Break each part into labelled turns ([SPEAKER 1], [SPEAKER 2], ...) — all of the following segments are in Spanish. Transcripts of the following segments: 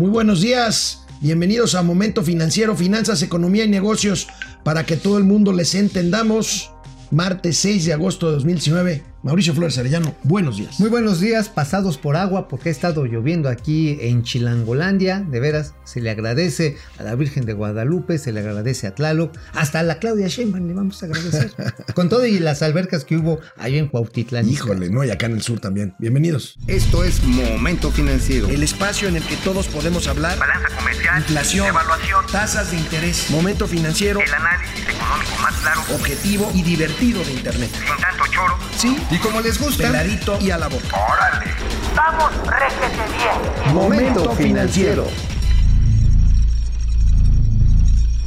[SPEAKER 1] Muy buenos días. Bienvenidos a Momento Financiero, Finanzas, Economía y Negocios para que todo el mundo les entendamos. Martes 6 de agosto de 2019. Mauricio Flores Arellano, buenos días.
[SPEAKER 2] Muy buenos días, pasados por agua porque ha estado lloviendo aquí en Chilangolandia. De veras, se le agradece a la Virgen de Guadalupe, se le agradece a Tlaloc, hasta a la Claudia Sheinbaum le vamos a agradecer. Con todo y las albercas que hubo allá en Cuautitlán.
[SPEAKER 1] Híjole, no, y acá en el sur también. Bienvenidos.
[SPEAKER 3] Esto es Momento Financiero.
[SPEAKER 1] El espacio en el que todos podemos hablar.
[SPEAKER 4] Balanza comercial.
[SPEAKER 1] Inflación.
[SPEAKER 4] Evaluación.
[SPEAKER 1] Tasas de interés. Momento Financiero.
[SPEAKER 4] El análisis económico más claro.
[SPEAKER 1] Objetivo y divertido de Internet.
[SPEAKER 4] Sin tanto choro.
[SPEAKER 1] Sí.
[SPEAKER 3] Y como les gusta,
[SPEAKER 1] Peladito y a la boca.
[SPEAKER 4] ¡Órale! ¡Vamos, réjete bien!
[SPEAKER 3] Momento Financiero.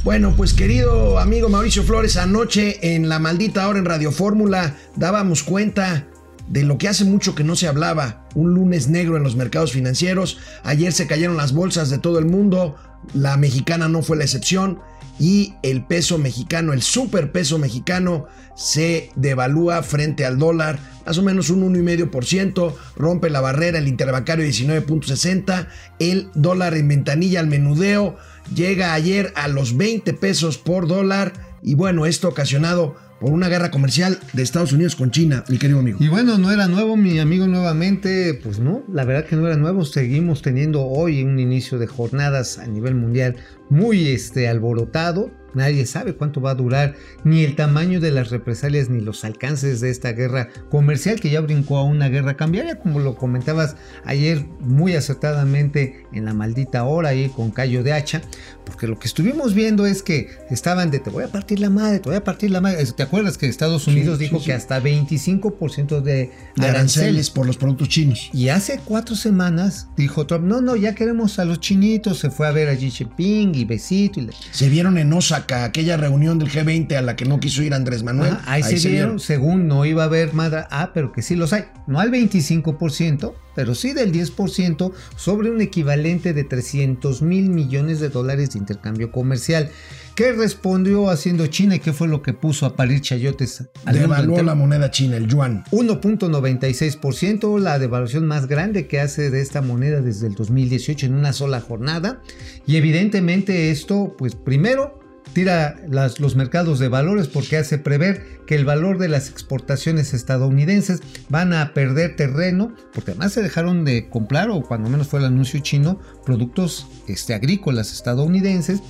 [SPEAKER 1] Bueno, pues querido amigo Mauricio Flores, anoche en la maldita hora en Radio Fórmula dábamos cuenta de lo que hace mucho que no se hablaba, un lunes negro en los mercados financieros, ayer se cayeron las bolsas de todo el mundo, la mexicana no fue la excepción y el peso mexicano, el superpeso mexicano se devalúa frente al dólar, más o menos un 1,5%, rompe la barrera el interbancario 19.60, el dólar en ventanilla al menudeo llega ayer a los 20 pesos por dólar y bueno, esto ocasionado por una guerra comercial de Estados Unidos con China, mi querido amigo.
[SPEAKER 2] Y bueno, no era nuevo, mi amigo, nuevamente, pues no, la verdad que no era nuevo. Seguimos teniendo hoy un inicio de jornadas a nivel mundial muy este, alborotado. Nadie sabe cuánto va a durar, ni el tamaño de las represalias, ni los alcances de esta guerra comercial que ya brincó a una guerra cambiaria, como lo comentabas ayer muy acertadamente en la maldita hora ahí con Cayo de Hacha, porque lo que estuvimos viendo es que estaban de te voy a partir la madre, te voy a partir la madre. ¿Te acuerdas que Estados Unidos
[SPEAKER 1] Sí,
[SPEAKER 2] dijo
[SPEAKER 1] sí,
[SPEAKER 2] que hasta 25% de,
[SPEAKER 1] De
[SPEAKER 2] de
[SPEAKER 1] aranceles por los productos chinos.
[SPEAKER 2] y hace cuatro semanas dijo Trump, no, no, ya queremos a los chinitos, se fue a ver a Xi Jinping y besito. Y le-
[SPEAKER 1] Se vieron en Osaka, aquella reunión del G20 a la que no quiso ir Andrés Manuel.
[SPEAKER 2] Ajá, ahí, se, vieron, según no iba a haber madre, ah, pero que sí los hay, no al 25%, pero sí del 10% sobre un equivalente de 300 mil millones de dólares de intercambio comercial. ¿Qué respondió haciendo China y qué fue lo que puso a parir chayotes al
[SPEAKER 1] Devaluó la moneda china, el yuan.
[SPEAKER 2] 1.96%, la devaluación más grande que hace de esta moneda desde el 2018 en una sola jornada. Y evidentemente esto, pues primero, tira los mercados de valores porque hace prever que el valor de las exportaciones estadounidenses van a perder terreno, porque además se dejaron de comprar, o cuando menos fue el anuncio chino, productos este, agrícolas estadounidenses.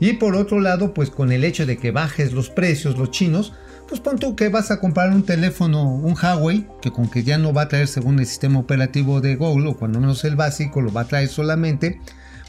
[SPEAKER 2] Y por otro lado, pues con el hecho de que bajes los precios, los chinos, pues pon tú que vas a comprar un teléfono, un Huawei, que con que ya no va a traer según el sistema operativo de Google, o cuando menos el básico, lo va a traer solamente.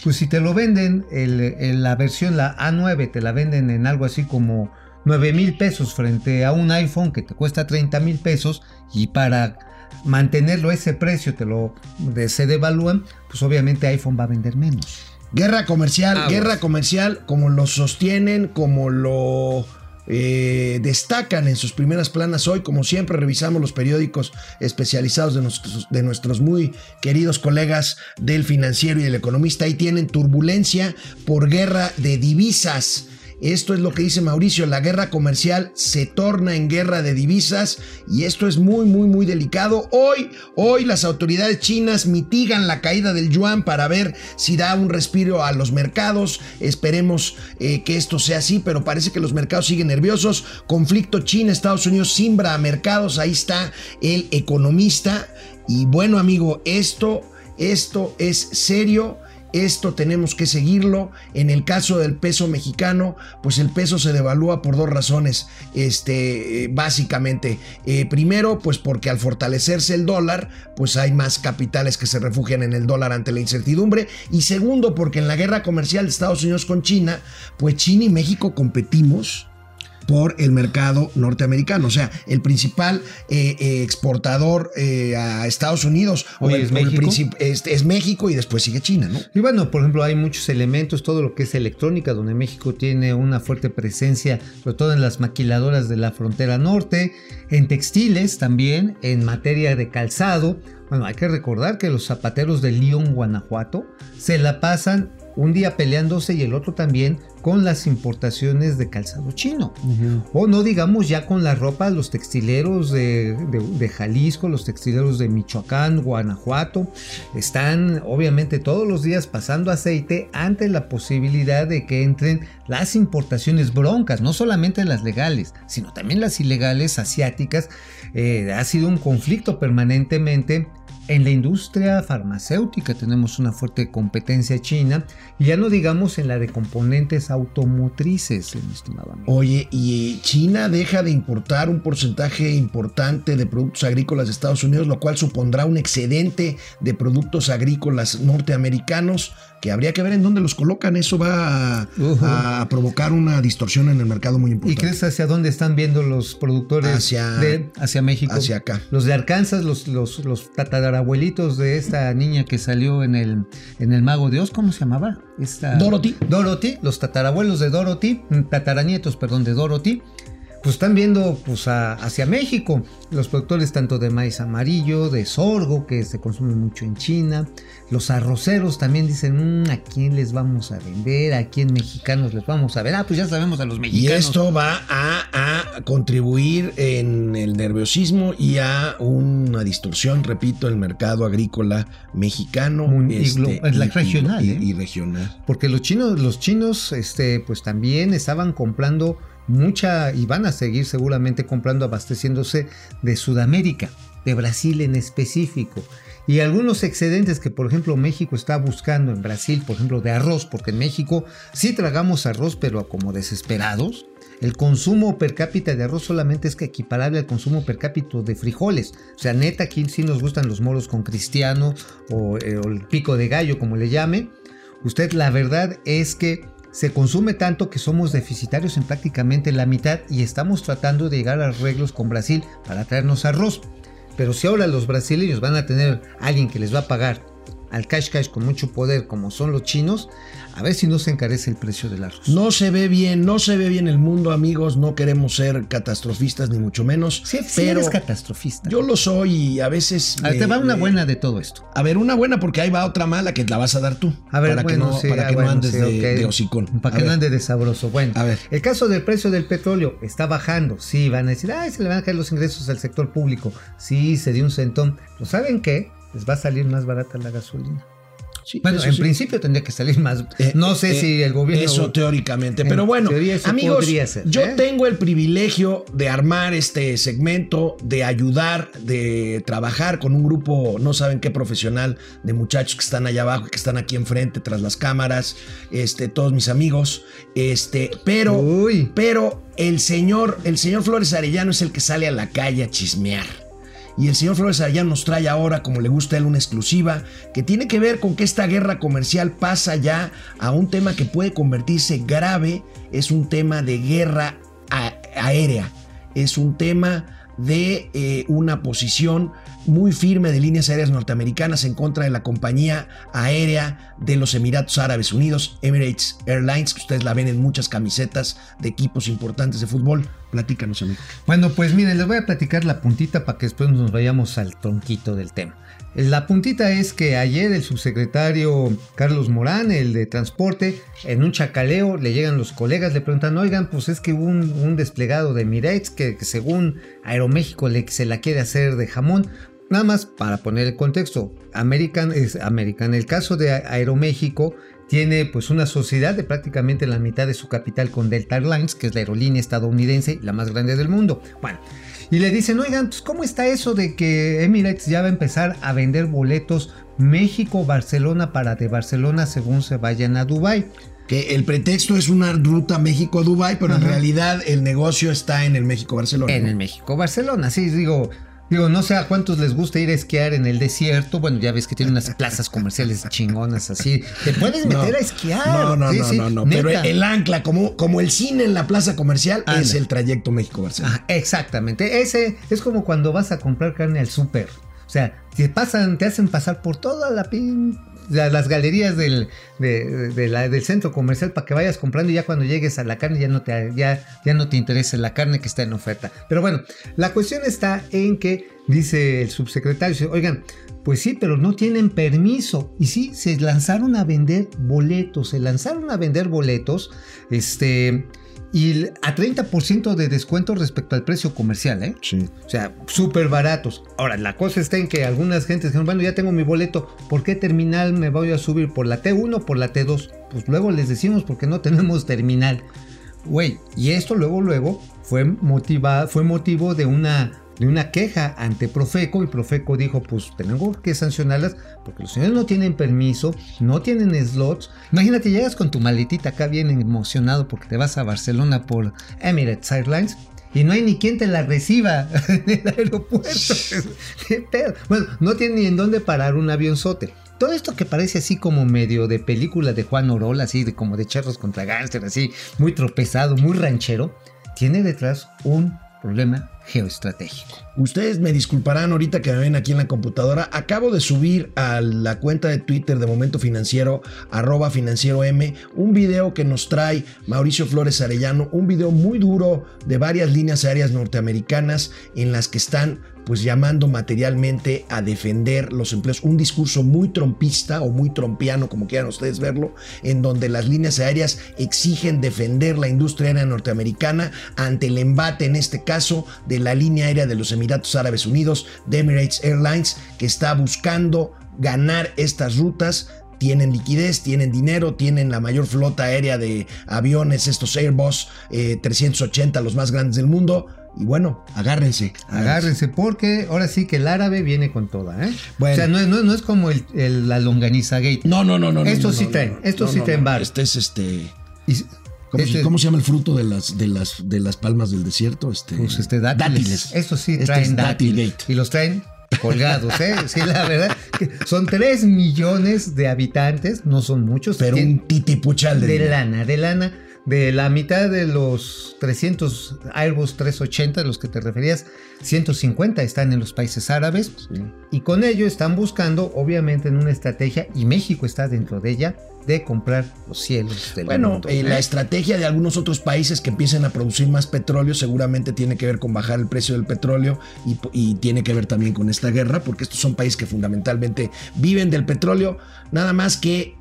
[SPEAKER 2] Pues si te lo venden, el- el- la versión, la A9, te la venden en algo así como 9 mil pesos frente a un iPhone que te cuesta 30 mil pesos y para mantenerlo a ese precio te lo de- se devalúan, pues obviamente iPhone va a vender menos.
[SPEAKER 1] Guerra comercial, guerra comercial, como lo sostienen, como lo eh, destacan en sus primeras planas hoy. Como siempre, revisamos los periódicos especializados de nuestros, de nuestros muy queridos colegas del financiero y del economista. Ahí tienen turbulencia por guerra de divisas. Esto es lo que dice Mauricio, la guerra comercial se torna en guerra de divisas y esto es muy, muy, muy delicado. Hoy, hoy las autoridades chinas mitigan la caída del yuan para ver si da un respiro a los mercados. Esperemos eh, que esto sea así, pero parece que los mercados siguen nerviosos. Conflicto China-Estados Unidos simbra a mercados, ahí está el economista. Y bueno, amigo, esto, esto es serio. Esto tenemos que seguirlo. En el caso del peso mexicano, pues el peso se devalúa por dos razones, este, eh, básicamente. Eh, primero, pues porque al fortalecerse el dólar, pues hay más capitales que se refugian en el dólar ante la incertidumbre. Y segundo, porque en la guerra comercial de Estados Unidos con China, pues China y México competimos por el mercado norteamericano. O sea, el principal eh, eh, exportador eh, a Estados Unidos o
[SPEAKER 2] Oye,
[SPEAKER 1] el-
[SPEAKER 2] ¿es
[SPEAKER 1] el
[SPEAKER 2] México?
[SPEAKER 1] princip- es, es México y después sigue China, ¿no?
[SPEAKER 2] Y bueno, por ejemplo, hay muchos elementos, todo lo que es electrónica, donde México tiene una fuerte presencia, sobre todo en las maquiladoras de la frontera norte, en textiles también, en materia de calzado. Bueno, hay que recordar que los zapateros de León, Guanajuato, se la pasan un día peleándose y el otro también con las importaciones de calzado chino. O no digamos ya con la ropa, los textileros de, de- de Jalisco, los textileros de Michoacán, Guanajuato, están obviamente todos los días pasando aceite ante la posibilidad de que entren las importaciones broncas, no solamente las legales, sino también las ilegales asiáticas. Eh, ha sido un conflicto permanentemente en la industria farmacéutica tenemos una fuerte competencia china y ya no digamos en la de componentes automotrices, mi estimado amigo.
[SPEAKER 1] Oye, y China deja de importar un porcentaje importante de productos agrícolas de Estados Unidos, lo cual supondrá un excedente de productos agrícolas norteamericanos que habría que ver en dónde los colocan. Eso va a, provocar una distorsión en el mercado muy
[SPEAKER 2] ¿Y
[SPEAKER 1] importante.
[SPEAKER 2] crees hacia dónde están viendo los productores
[SPEAKER 1] Hacia-
[SPEAKER 2] de, hacia México?
[SPEAKER 1] hacia acá.
[SPEAKER 2] Los de Arkansas, los, los, los tatarabuelitos de esta niña que salió en el, en el Mago de Oz, ¿cómo se llamaba? Esta,
[SPEAKER 1] Dorothy.
[SPEAKER 2] Dorothy, los tatarabuelos de Dorothy, mm, tataranietos, perdón, de Dorothy, pues están viendo pues, a- hacia México. Los productores tanto de maíz amarillo, de sorgo, que se consume mucho en China. Los arroceros también dicen, "Mm, ¿a quién les vamos a vender? ¿A quién mexicanos les vamos a ver? Ah, pues ya sabemos a los
[SPEAKER 1] Y
[SPEAKER 2] mexicanos.
[SPEAKER 1] esto va a, a contribuir en el nerviosismo y a una distorsión, repito, el mercado agrícola mexicano
[SPEAKER 2] Muy- y glo- es la regional,
[SPEAKER 1] y-
[SPEAKER 2] ¿eh?
[SPEAKER 1] y regional.
[SPEAKER 2] Porque los chinos, los chinos, este, pues también estaban comprando mucha y van a seguir seguramente comprando, abasteciéndose de Sudamérica, de Brasil en específico. Y algunos excedentes que, por ejemplo, México está buscando en Brasil, por ejemplo, de arroz, porque en México sí tragamos arroz, pero como desesperados. El consumo per cápita de arroz solamente es que equiparable al consumo per cápita de frijoles. O sea, neta, aquí sí nos gustan los moros con cristiano o, eh, o el pico de gallo, como le llame. Usted, la verdad es que se consume tanto que somos deficitarios en prácticamente la mitad y estamos tratando de llegar a arreglos con Brasil para traernos arroz. Pero si ahora los brasileños van a tener alguien que les va a pagar al cash cash con mucho poder como son los chinos, a ver si no se encarece el precio del arroz.
[SPEAKER 1] No se ve bien, no se ve bien el mundo, amigos. No queremos ser catastrofistas, ni mucho menos.
[SPEAKER 2] Sí, sí
[SPEAKER 1] pero
[SPEAKER 2] eres catastrofista.
[SPEAKER 1] yo lo soy y a veces.
[SPEAKER 2] A ver,
[SPEAKER 1] me-
[SPEAKER 2] te va una
[SPEAKER 1] me-
[SPEAKER 2] buena de todo esto.
[SPEAKER 1] A ver, una buena porque ahí va otra mala que la vas a dar tú.
[SPEAKER 2] A ver,
[SPEAKER 1] para
[SPEAKER 2] bueno,
[SPEAKER 1] que no,
[SPEAKER 2] sí,
[SPEAKER 1] para
[SPEAKER 2] ah,
[SPEAKER 1] que no
[SPEAKER 2] bueno,
[SPEAKER 1] andes
[SPEAKER 2] sí,
[SPEAKER 1] de,
[SPEAKER 2] ok.
[SPEAKER 1] de hocicón.
[SPEAKER 2] Para
[SPEAKER 1] A
[SPEAKER 2] que no
[SPEAKER 1] ver.
[SPEAKER 2] ande de sabroso. Bueno,
[SPEAKER 1] A ver.
[SPEAKER 2] el caso del precio del petróleo está bajando. Sí, van a decir, ay, se le van a caer los ingresos al sector público. Sí, se dio un centón. ¿Pero saben qué? Les va a salir más barata la gasolina.
[SPEAKER 1] Sí,
[SPEAKER 2] Bueno, en
[SPEAKER 1] sí.
[SPEAKER 2] principio tendría que salir más.
[SPEAKER 1] Eh,
[SPEAKER 2] no sé
[SPEAKER 1] eh,
[SPEAKER 2] si el gobierno.
[SPEAKER 1] Eso teóricamente.
[SPEAKER 2] En
[SPEAKER 1] Pero bueno, amigos, yo
[SPEAKER 2] ¿eh?
[SPEAKER 1] tengo el privilegio de armar este segmento, de ayudar, de trabajar con un grupo, no saben qué profesional, de muchachos que están allá abajo, que están aquí enfrente, tras las cámaras, este, todos mis amigos. Este, pero,
[SPEAKER 2] Uy.
[SPEAKER 1] pero el señor, el señor Flores Arellano es el que sale a la calle a chismear. Y el señor Flores Arellano nos trae ahora, como le gusta a él, una exclusiva que tiene que ver con que esta guerra comercial pasa ya a un tema que puede convertirse grave. Es un tema de guerra aérea. Es un tema de eh, una posición muy firme de líneas aéreas norteamericanas en contra de la compañía aérea de los Emiratos Árabes Unidos, Emirates Airlines, que ustedes la ven en muchas camisetas de equipos importantes de fútbol. Platícanos, amigo.
[SPEAKER 2] Bueno, pues miren, les voy a platicar la puntita para que después nos vayamos al tronquito del tema. La puntita es que ayer el subsecretario Carlos Morán, el de transporte, en un chacaleo le llegan los colegas, le preguntan, oigan, pues es que hubo un, desplegado de Mirex que, que según Aeroméxico le, se la quiere hacer de jamón. Nada más para poner el contexto, American es American. El caso de Aeroméxico tiene pues una sociedad de prácticamente la mitad de su capital con Delta Airlines, que es la aerolínea estadounidense, la más grande del mundo. Bueno, y le dicen, oigan, pues ¿cómo está eso de que Emirates ya va a empezar a vender boletos México-Barcelona para de Barcelona según se vayan a Dubai?
[SPEAKER 1] Que el pretexto es una ruta México-Dubái, pero en realidad el negocio está en el México-Barcelona.
[SPEAKER 2] En el México-Barcelona, sí, digo, digo, no sé a cuántos les gusta ir a esquiar en el desierto. Bueno, ya ves que tiene unas plazas comerciales chingonas así. Te puedes
[SPEAKER 1] No.
[SPEAKER 2] meter a esquiar.
[SPEAKER 1] No, no,
[SPEAKER 2] Sí,
[SPEAKER 1] no,
[SPEAKER 2] sí,
[SPEAKER 1] no, no. Pero el ancla, como, como el cine en la plaza comercial,
[SPEAKER 2] Anda.
[SPEAKER 1] es el trayecto México-Barcelona.
[SPEAKER 2] Ah, exactamente. Ese es como cuando vas a comprar carne al súper. O sea, te pasan, te hacen pasar por toda la pin la- las galerías del, del centro comercial para que vayas comprando y ya cuando llegues a la carne ya no te, ya, ya no te interesa la carne que está en oferta. Pero bueno, la cuestión está en que dice el subsecretario, oigan, pues sí, pero no tienen permiso. Y sí, se lanzaron a vender boletos, se lanzaron a vender boletos, este, y a 30% de descuento respecto al precio comercial, ¿eh?
[SPEAKER 1] Sí.
[SPEAKER 2] O sea, súper baratos. Ahora, la cosa está en que algunas gentes dijeron, bueno, ya tengo mi boleto, ¿por qué terminal me voy a subir? ¿Por la T1 o por la T2? Pues luego les decimos porque no tenemos terminal. Güey, y esto luego, luego fue, motiva, fue motivo de una, de una queja ante Profeco y Profeco dijo, pues tenemos que sancionarlas porque los señores no tienen permiso, no tienen slots. Imagínate, llegas con tu maletita acá bien emocionado porque te vas a Barcelona por Emirates Airlines y no hay ni quien te la reciba en el aeropuerto. ¿Qué pedo? Bueno, no tiene ni en dónde parar un avionzote. Todo esto que parece así como medio de película de Juan Orola, así de como de charros contra gánster, así muy tropezado, muy ranchero, tiene detrás un problema geoestratégico.
[SPEAKER 1] Ustedes me disculparán ahorita que me ven aquí en la computadora. Acabo de subir a la cuenta de Twitter de Momento Financiero, arroba financiero M, un video que nos trae Mauricio Flores Arellano, un video muy duro de varias líneas aéreas norteamericanas en las que están pues llamando materialmente a defender los empleos, un discurso muy trompista o muy trompiano, como quieran ustedes verlo, en donde las líneas aéreas exigen defender la industria aérea norteamericana ante el embate, en este caso, de la línea aérea de los Emiratos Árabes Unidos, de Emirates Airlines, que está buscando ganar estas rutas tienen liquidez, tienen dinero, tienen la mayor flota aérea de aviones, estos Airbus eh, 380, los más grandes del mundo. Y bueno, agárrense.
[SPEAKER 2] Agárrense, porque ahora sí que el árabe viene con toda, ¿eh?
[SPEAKER 1] Bueno.
[SPEAKER 2] O sea, no, es- no es- no es como el, el- la longaniza gate.
[SPEAKER 1] No, no, no, no. no,
[SPEAKER 2] sí
[SPEAKER 1] no,
[SPEAKER 2] traen,
[SPEAKER 1] no,
[SPEAKER 2] sí traen varo.
[SPEAKER 1] Este es este.
[SPEAKER 2] Y-
[SPEAKER 1] ¿Cómo,
[SPEAKER 2] este-
[SPEAKER 1] se, cómo se llama el fruto de las, de las, de las palmas del desierto? Este,
[SPEAKER 2] Pues este dátiles. Estos sí
[SPEAKER 1] Este
[SPEAKER 2] traen
[SPEAKER 1] es
[SPEAKER 2] dátiles. Y los traen colgados, ¿eh? Sí, la verdad. que son 3 millones de habitantes, no son muchos.
[SPEAKER 1] Pero un titipuchal de,
[SPEAKER 2] lana, de lana. De la mitad de los 300 Airbus 380 de los que te referías, 150 están en los países árabes y con ello están buscando, obviamente, en una estrategia, y México está dentro de ella, de comprar los cielos del
[SPEAKER 1] Bueno,
[SPEAKER 2] mundo.
[SPEAKER 1] eh, la estrategia de algunos otros países que empiecen a producir más petróleo seguramente tiene que ver con bajar el precio del petróleo y, y tiene que ver también con esta guerra, porque estos son países que fundamentalmente viven del petróleo, nada más que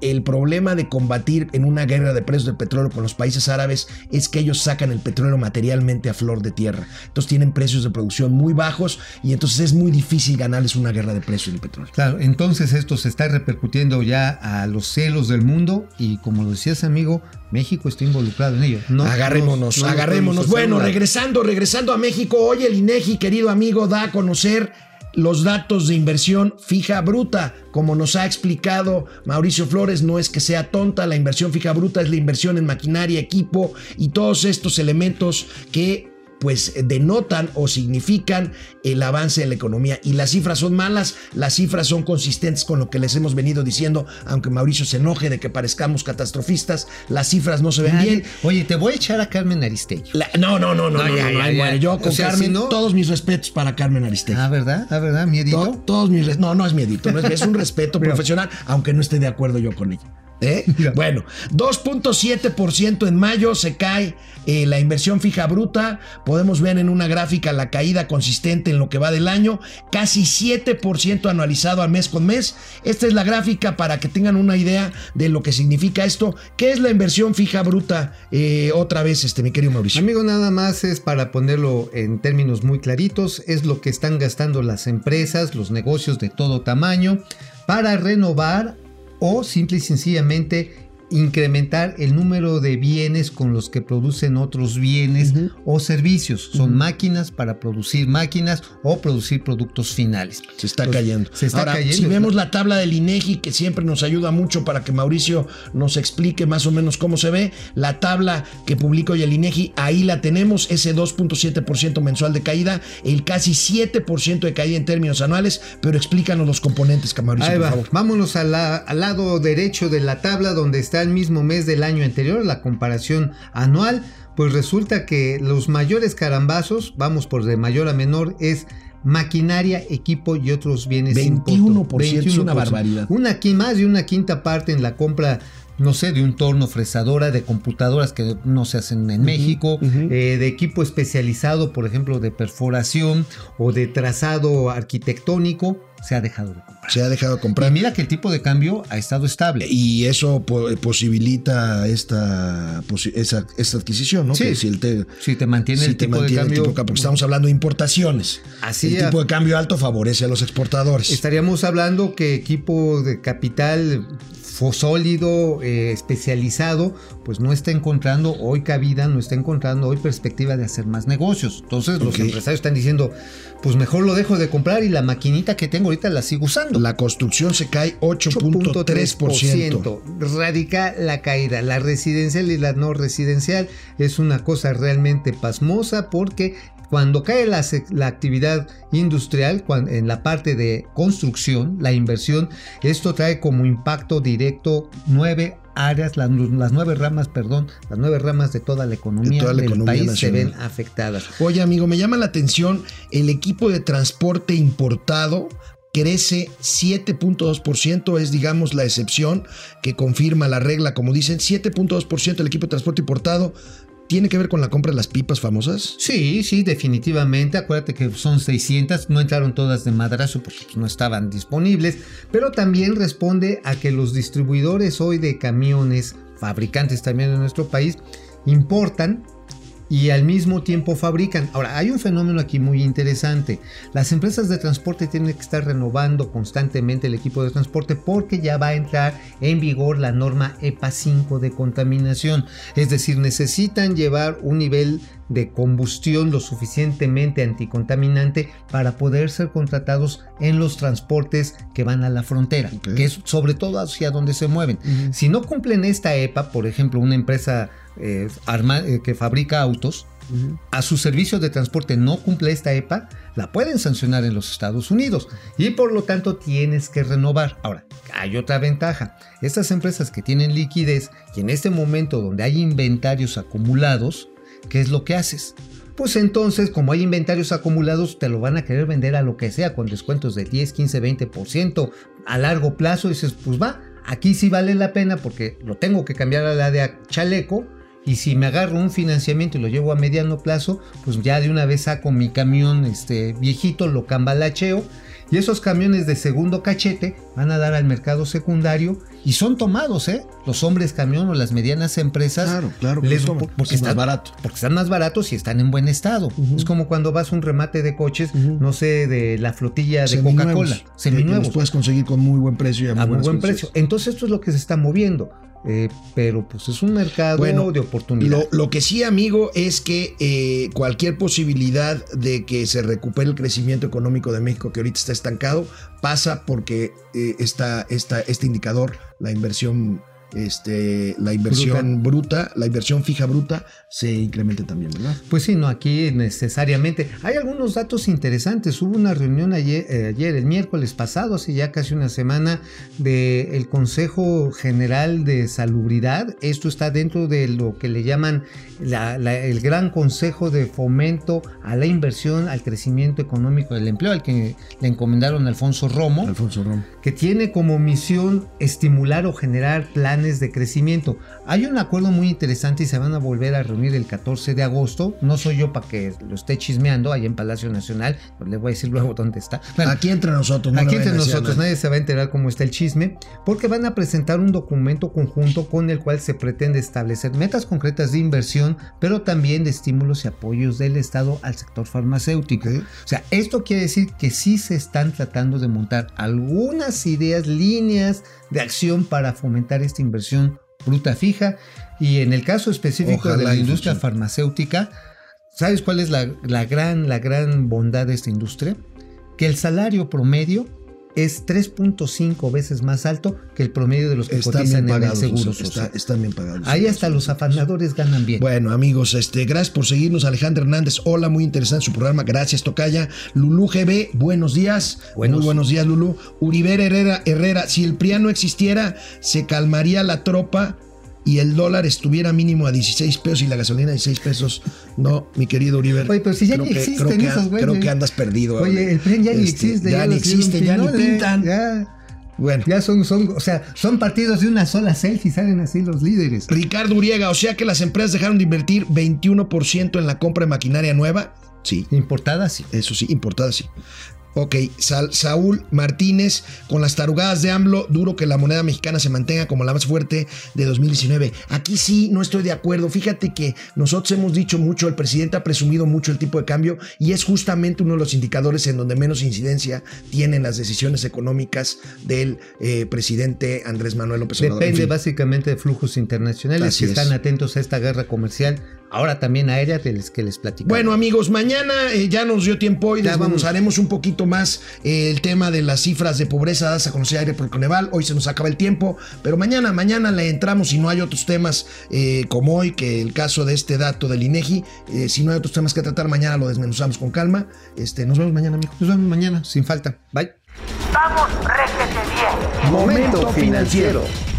[SPEAKER 1] el problema de combatir en una guerra de precios del petróleo con los países árabes es que ellos sacan el petróleo materialmente a flor de tierra. Entonces tienen precios de producción muy bajos y entonces es muy difícil ganarles una guerra de precios del petróleo.
[SPEAKER 2] Claro, entonces esto se está repercutiendo ya a los cielos del mundo y como lo decías amigo, México está involucrado en ello. No,
[SPEAKER 1] agarrémonos,
[SPEAKER 2] no- no nos
[SPEAKER 1] agarrémonos. Bueno, regresando, regresando a México, hoy el INEGI, querido amigo, da a conocer los datos de inversión fija bruta. Como nos ha explicado Mauricio Flores, no es que sea tonta, la inversión fija bruta es la inversión en maquinaria, equipo y todos estos elementos que pues denotan o significan el avance de la economía. Y las cifras son malas, las cifras son consistentes con lo que les hemos venido diciendo, aunque Mauricio se enoje de que parezcamos catastrofistas, las cifras no se ven
[SPEAKER 2] Nadie-
[SPEAKER 1] bien.
[SPEAKER 2] Oye, te voy a echar a Carmen Aristegui.
[SPEAKER 1] La- no, no, no, no,
[SPEAKER 2] No, ya, ya, ya.
[SPEAKER 1] Yo con
[SPEAKER 2] O sea,
[SPEAKER 1] Carmen,
[SPEAKER 2] si no-
[SPEAKER 1] todos mis respetos para Carmen Aristegui.
[SPEAKER 2] Ah, ¿verdad? Ah, ¿verdad? Miedito.
[SPEAKER 1] To- todos mis no, no es miedito, no es, es un respeto profesional, aunque no esté de acuerdo yo con ella. ¿Eh? Bueno, 2.7% en mayo se cae eh, la inversión fija bruta. Podemos ver en una gráfica la caída consistente en lo que va del año, casi 7% anualizado a mes con mes. Esta es la gráfica para que tengan una idea de lo que significa esto. ¿Qué es la inversión fija bruta? Eh, otra vez, este, mi querido Mauricio.
[SPEAKER 2] Amigo, nada más es para ponerlo en términos muy claritos, es lo que están gastando las empresas, los negocios de todo tamaño, para renovar o simple y sencillamente incrementar el número de bienes con los que producen otros bienes o servicios. Son máquinas para producir máquinas o producir productos finales.
[SPEAKER 1] Se está
[SPEAKER 2] Entonces,
[SPEAKER 1] cayendo.
[SPEAKER 2] Se está
[SPEAKER 1] Ahora,
[SPEAKER 2] cayendo.
[SPEAKER 1] Si vemos la tabla del INEGI, que siempre nos ayuda mucho para que Mauricio nos explique más o menos cómo se ve, la tabla que publica hoy el INEGI, ahí la tenemos, ese 2.7% mensual de caída, el casi 7% de caída en términos anuales, pero explícanos los componentes, que Mauricio, por favor.
[SPEAKER 2] Vámonos a la- al lado derecho de la tabla donde está el mismo mes del año anterior, la comparación anual. Pues resulta que los mayores carambazos, vamos por de mayor a menor, es maquinaria, equipo y otros bienes
[SPEAKER 1] 21%, es una barbaridad.
[SPEAKER 2] Una más de una quinta parte en la compra no sé, de un torno fresadora, de computadoras que no se hacen en México, eh, de equipo especializado, por ejemplo, de perforación o de trazado arquitectónico, se ha dejado de comprar.
[SPEAKER 1] Se ha dejado de
[SPEAKER 2] Y
[SPEAKER 1] comprar.
[SPEAKER 2] mira que el tipo de cambio ha estado estable.
[SPEAKER 1] Y eso po- posibilita esta, esa, esta adquisición, ¿no?
[SPEAKER 2] Sí.
[SPEAKER 1] Que si el te-
[SPEAKER 2] Si te mantiene
[SPEAKER 1] si
[SPEAKER 2] el
[SPEAKER 1] te
[SPEAKER 2] tipo
[SPEAKER 1] mantiene
[SPEAKER 2] de
[SPEAKER 1] el
[SPEAKER 2] cambio.
[SPEAKER 1] tipo de cambio, porque estamos hablando de importaciones.
[SPEAKER 2] Así
[SPEAKER 1] el tipo de cambio alto favorece a los exportadores.
[SPEAKER 2] Estaríamos hablando que equipo de capital sólido, eh, especializado, pues no está encontrando hoy cabida, no está encontrando hoy perspectiva de hacer más negocios. Entonces los empresarios están diciendo, pues mejor lo dejo de comprar y la maquinita que tengo ahorita la sigo usando.
[SPEAKER 1] La construcción se cae 8.3%.
[SPEAKER 2] Radica la caída. La residencial y la no residencial es una cosa realmente pasmosa porque cuando cae la, actividad industrial, en la parte de construcción, la inversión, esto trae como impacto directo nueve áreas, las, las nueve ramas, perdón, las nueve ramas de toda la economía
[SPEAKER 1] toda la
[SPEAKER 2] del
[SPEAKER 1] economía
[SPEAKER 2] país se ven afectadas.
[SPEAKER 1] Oye, amigo, me llama la atención el equipo de transporte importado crece 7.2%, es digamos la excepción que confirma la regla, como dicen, 7.2% el equipo de transporte importado. ¿Tiene que ver con la compra de las pipas famosas?
[SPEAKER 2] Sí, sí, definitivamente. Acuérdate que son 600, no entraron todas de madrazo porque pues, no estaban disponibles, pero también responde a que los distribuidores hoy de camiones, fabricantes también en nuestro país, importan y al mismo tiempo fabrican. Ahora, hay un fenómeno aquí muy interesante. Las empresas de transporte tienen que estar renovando constantemente el equipo de transporte porque ya va a entrar en vigor la norma EPA 5 de contaminación. Es decir, necesitan llevar un nivel de combustión lo suficientemente anticontaminante para poder ser contratados en los transportes que van a la frontera, que es sobre todo hacia donde se mueven. Si no cumplen esta EPA, por ejemplo, una empresa eh, arma- eh, que fabrica autos, a su servicio de transporte no cumple esta EPA, la pueden sancionar en los Estados Unidos y por lo tanto tienes que renovar. Ahora, hay otra ventaja. Estas empresas que tienen liquidez y en este momento donde hay inventarios acumulados, ¿qué es lo que haces? Pues entonces, como hay inventarios acumulados, te lo van a querer vender a lo que sea, con descuentos de 10, 15, 20% a largo plazo. Y dices, pues va, aquí sí vale la pena porque lo tengo que cambiar a la de chaleco. Y si me agarro un financiamiento y lo llevo a mediano plazo, pues ya de una vez saco mi camión este, viejito, lo cambalacheo. Y esos camiones de segundo cachete van a dar al mercado secundario y son tomados, ¿eh? Los hombres camión o las medianas empresas.
[SPEAKER 1] Claro, claro
[SPEAKER 2] les- porque
[SPEAKER 1] es más
[SPEAKER 2] están
[SPEAKER 1] barato.
[SPEAKER 2] Porque están más baratos y están en buen estado. Es como cuando vas a un remate de coches, no sé, de la flotilla de Coca-Cola.
[SPEAKER 1] que
[SPEAKER 2] Seminuevos
[SPEAKER 1] los puedes conseguir con muy buen precio y a muy,
[SPEAKER 2] a muy buen precio. Entonces esto es lo que se está moviendo. Eh, pero pues es un mercado
[SPEAKER 1] Bueno,
[SPEAKER 2] de oportunidad.
[SPEAKER 1] Lo, lo que sí, amigo, es que eh, cualquier posibilidad de que se recupere el crecimiento económico de México, que ahorita está estancado, pasa porque eh, esta, esta- este indicador, la inversión, este, la inversión bruta. la inversión fija bruta, se incremente también, ¿verdad?
[SPEAKER 2] Pues sí, no, aquí necesariamente. Hay algunos datos interesantes. Hubo una reunión ayer, eh, ayer el miércoles pasado, hace ya casi una semana, del Consejo General de Salubridad. Esto está dentro de lo que le llaman la- la- el Gran Consejo de Fomento a la Inversión, al Crecimiento Económico del Empleo, al que le encomendaron a Alfonso Romo
[SPEAKER 1] Alfonso Rom.
[SPEAKER 2] que tiene como misión estimular o generar planes de crecimiento. Hay un acuerdo muy interesante y se van a volver a reunir el 14 de agosto. No soy yo para que lo esté chismeando allá en Palacio Nacional, pues le voy a decir luego dónde está. Bueno,
[SPEAKER 1] Aquí entre nosotros, no
[SPEAKER 2] Aquí entre nosotros
[SPEAKER 1] nadie.
[SPEAKER 2] se va a enterar cómo está el chisme, porque van a presentar un documento conjunto con el cual se pretende establecer metas concretas de inversión, pero también de estímulos y apoyos del Estado al sector farmacéutico. O sea, esto quiere decir que sí se están tratando de montar algunas ideas, líneas de acción para fomentar esta inversión bruta fija. Y en el caso específico de la industria farmacéutica, ¿sabes cuál es la, la gran, la gran bondad de esta industria? Que el salario promedio es 3.5 veces más alto que el promedio de los que
[SPEAKER 1] Están
[SPEAKER 2] cotizan
[SPEAKER 1] bien
[SPEAKER 2] en el seguro social.
[SPEAKER 1] está- están bien pagados.
[SPEAKER 2] Ahí hasta los afanadores ganan bien.
[SPEAKER 1] Bueno, amigos, este, gracias por seguirnos. Alejandro Hernández, hola, muy interesante su programa. Gracias, Tocaya. Lulú GB, buenos días.
[SPEAKER 2] Buenos.
[SPEAKER 1] Muy buenos días, Lulú. Uriber Herrera, Herrera, si el PRIA no existiera, se calmaría la tropa y el dólar estuviera mínimo a 16 pesos y la gasolina a 16 pesos. No, mi querido Uribe.
[SPEAKER 2] Oye, pero si ya
[SPEAKER 1] creo
[SPEAKER 2] ni
[SPEAKER 1] que-
[SPEAKER 2] existen
[SPEAKER 1] creo que,
[SPEAKER 2] esos güeyes.
[SPEAKER 1] Creo que andas perdido.
[SPEAKER 2] Oye, el PREN ya ni
[SPEAKER 1] Este,
[SPEAKER 2] existe.
[SPEAKER 1] Ya, ni
[SPEAKER 2] los dieron
[SPEAKER 1] existe, ya ni pintan.
[SPEAKER 2] Ya,
[SPEAKER 1] Bueno.
[SPEAKER 2] ya son, son, o sea, son partidos de una sola selfie, salen así los líderes.
[SPEAKER 1] Ricardo Uriega, o sea que las empresas dejaron de invertir 21% en la compra de maquinaria nueva. Sí,
[SPEAKER 2] Importadas, sí.
[SPEAKER 1] eso sí, importada sí. Ok, Sa- Saúl Martínez, con las tarugadas de AMLO, duro que la moneda mexicana se mantenga como la más fuerte de 2019. Aquí sí, no estoy de acuerdo. Fíjate que nosotros hemos dicho mucho, el presidente ha presumido mucho el tipo de cambio y es justamente uno de los indicadores en donde menos incidencia tienen las decisiones económicas del eh, presidente Andrés Manuel López Obrador. En
[SPEAKER 2] Depende
[SPEAKER 1] fin.
[SPEAKER 2] básicamente de flujos internacionales
[SPEAKER 1] Así
[SPEAKER 2] que están
[SPEAKER 1] es.
[SPEAKER 2] atentos a esta guerra comercial, ahora también aérea de las que les platicamos.
[SPEAKER 1] Bueno, amigos, mañana eh, ya nos dio tiempo y
[SPEAKER 2] Ya vamos.
[SPEAKER 1] desmenuzaremos un poquito más eh, el tema de las cifras de pobreza dadas a conocer aire por el Coneval. Hoy se nos acaba el tiempo, pero mañana, mañana le entramos si no hay otros temas eh, como hoy, que el caso de este dato del INEGI. eh, si no hay otros temas que tratar, mañana lo desmenuzamos con calma. Este, nos vemos mañana, amigos.
[SPEAKER 2] nos vemos mañana, sin falta. Bye.
[SPEAKER 4] Vamos, réjete bien.
[SPEAKER 3] Momento financiero.